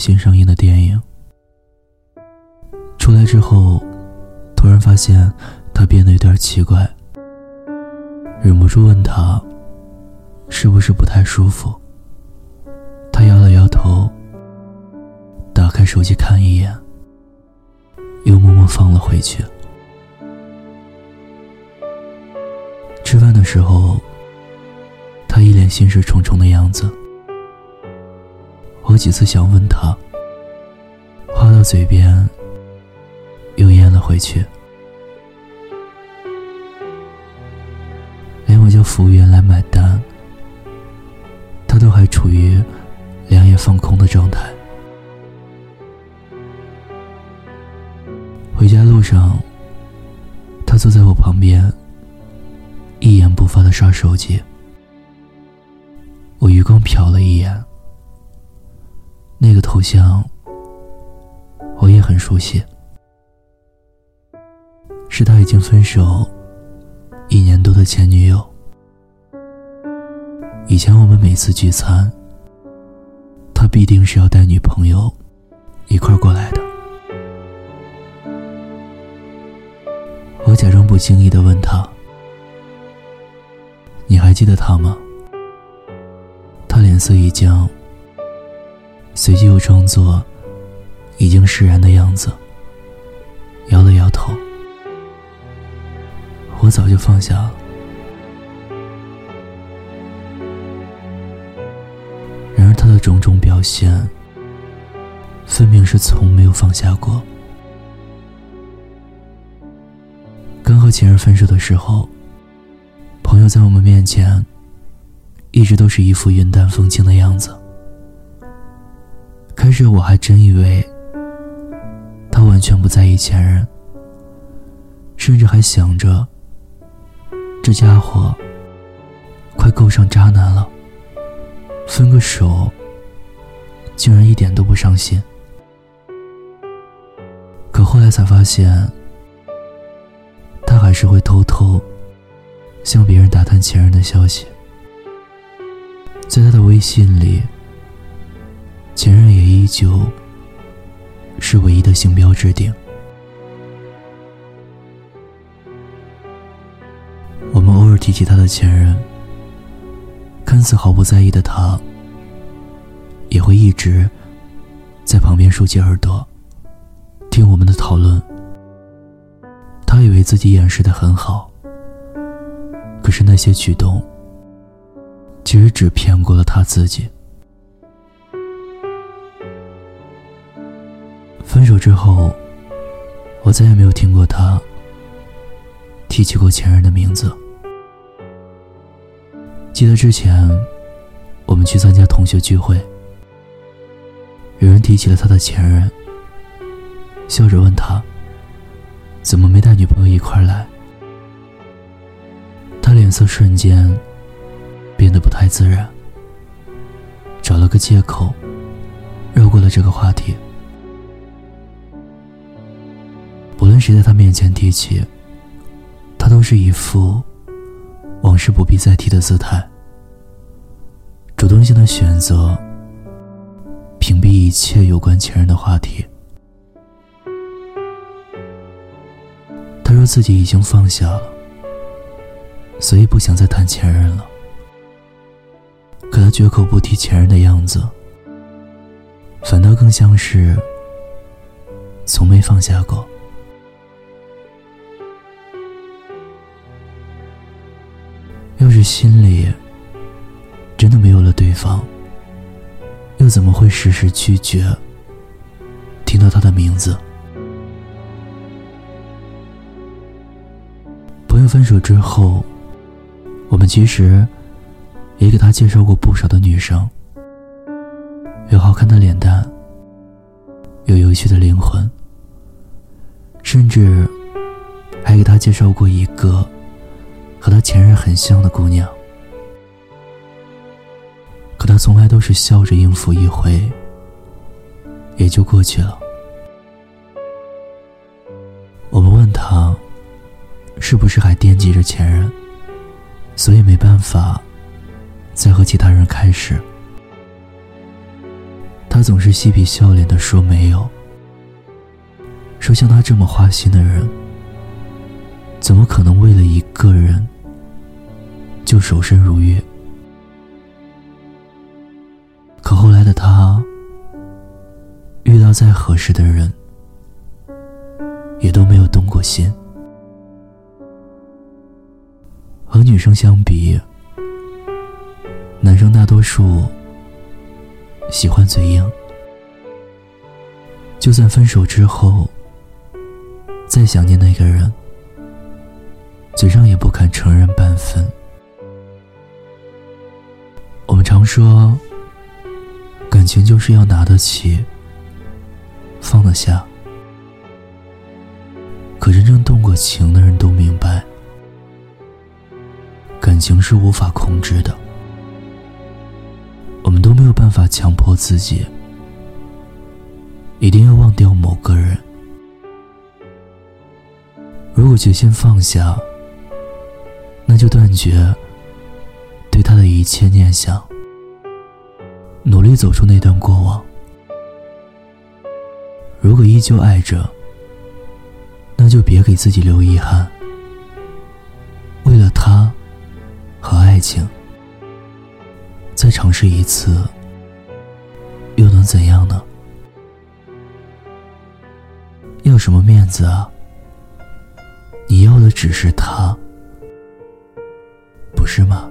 新上映的电影。出来之后，突然发现他变得有点奇怪，忍不住问他：“是不是不太舒服？”他摇了摇头，打开手机看一眼，又默默放了回去。吃饭的时候，他一脸心事重重的样子。我几次想问他，话到嘴边又咽了回去。连我叫服务员来买单，他都还处于两眼放空的状态。回家路上，他坐在我旁边，一言不发的刷手机。我余光瞟了一眼。那个头像，我也很熟悉，是他已经分手一年多的前女友。以前我们每次聚餐，他必定是要带女朋友一块过来的。我假装不经意的问他：“你还记得他吗？”他脸色一僵。随即又装作已经释然的样子，摇了摇头。我早就放下了，然而他的种种表现，分明是从没有放下过。刚和前任分手的时候，朋友在我们面前，一直都是一副云淡风轻的样子。开始我还真以为他完全不在意前任，甚至还想着这家伙快够上渣男了，分个手竟然一点都不伤心。可后来才发现，他还是会偷偷向别人打探前任的消息，在他的微信里。前任也依旧是唯一的星标置顶。我们偶尔提起他的前任，看似毫不在意的他，也会一直在旁边竖起耳朵，听我们的讨论。他以为自己掩饰的很好，可是那些举动，其实只骗过了他自己。分手之后，我再也没有听过他提起过前任的名字。记得之前我们去参加同学聚会，有人提起了他的前任，笑着问他怎么没带女朋友一块来。他脸色瞬间变得不太自然，找了个借口绕过了这个话题。谁在他面前提起，他都是一副往事不必再提的姿态，主动性的选择屏蔽一切有关前任的话题。他说自己已经放下了，所以不想再谈前任了。可他绝口不提前任的样子，反倒更像是从没放下过。要是心里真的没有了对方，又怎么会时时拒绝听到他的名字？朋友分手之后，我们其实也给他介绍过不少的女生，有好看的脸蛋，有有趣的灵魂，甚至还给他介绍过一个。和他前任很像的姑娘，可他从来都是笑着应付一回，也就过去了。我们问他，是不是还惦记着前任，所以没办法再和其他人开始？他总是嬉皮笑脸的说没有，说像他这么花心的人，怎么可能为了一个人就守身如玉？可后来的他，遇到再合适的人，也都没有动过心。和女生相比，男生大多数喜欢嘴硬，就算分手之后再想念那个人，嘴上也不肯承认半分。我们常说，感情就是要拿得起，放得下。可真正动过情的人都明白。感情是无法控制的，我们都没有办法强迫自己一定要忘掉某个人。如果决心放下，那就断绝对他的一切念想，努力走出那段过往。如果依旧爱着，那就别给自己留遗憾。为了他。和爱情，再尝试一次，又能怎样呢？要什么面子啊？你要的只是他，是吗？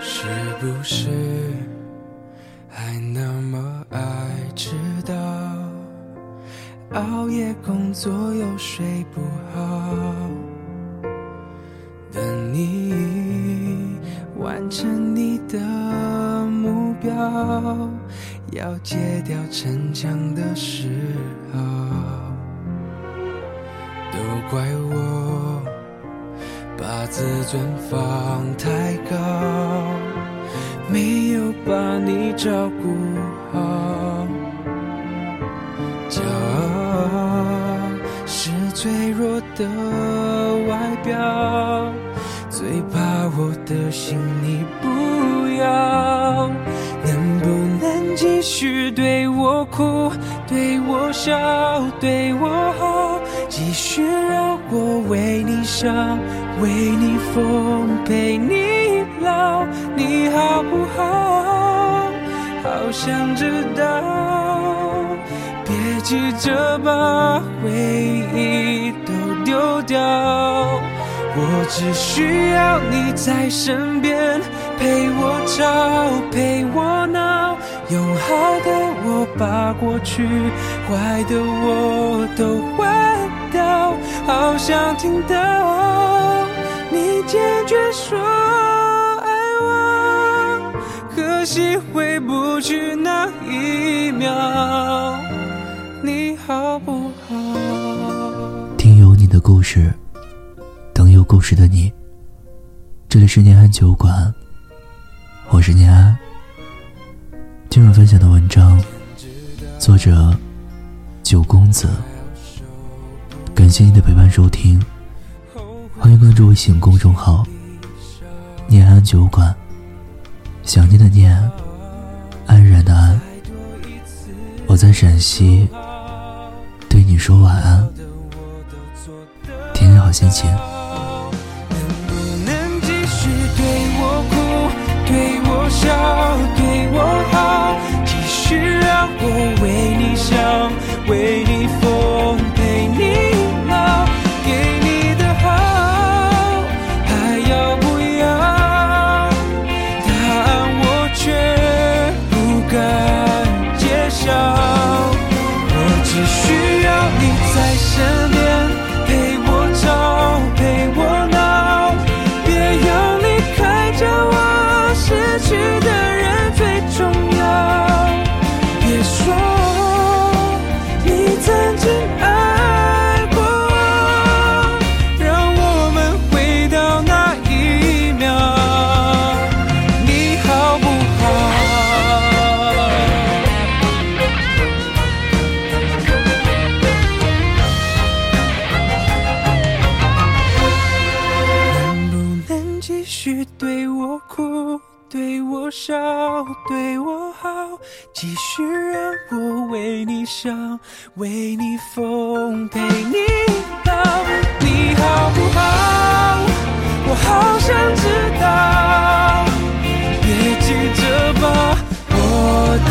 是不是还那么爱迟到，熬夜工作又睡不好，等你成你的目标，要戒掉逞强的嗜好，都怪我把自尊放太高。没有把你照顾好，骄傲是脆弱的外表，把我的心你不要。能不能继续对我哭，对我笑，对我好，继续让我为你伤，为你疯，陪你老。你好不好？好想知道。别急着把回忆都丢掉，我只需要你在身边，陪我吵，陪我闹。用好的我把过去，坏的我都换掉。好想听到你坚决说爱我。可惜回不去那一秒，你好不好？听有你的故事，故事的你。这里是念安酒馆，我是念安。今晚分享的文章，作者九公子。感谢你的陪伴收听，欢迎关注微信公众号“念安酒馆”。想念的念，安然的安。我在陕西，对你说晚安，天天好心情。对我哭对我笑对我好继续让我为你想为你疯陪你老给你的好还要不要答案我却不敢揭晓我只需要你在身继续让我为你想为你疯陪你老你好不好？我好想知道别急着把我的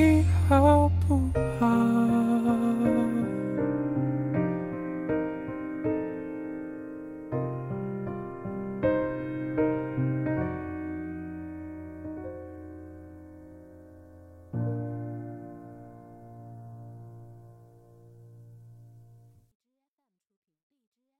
你好不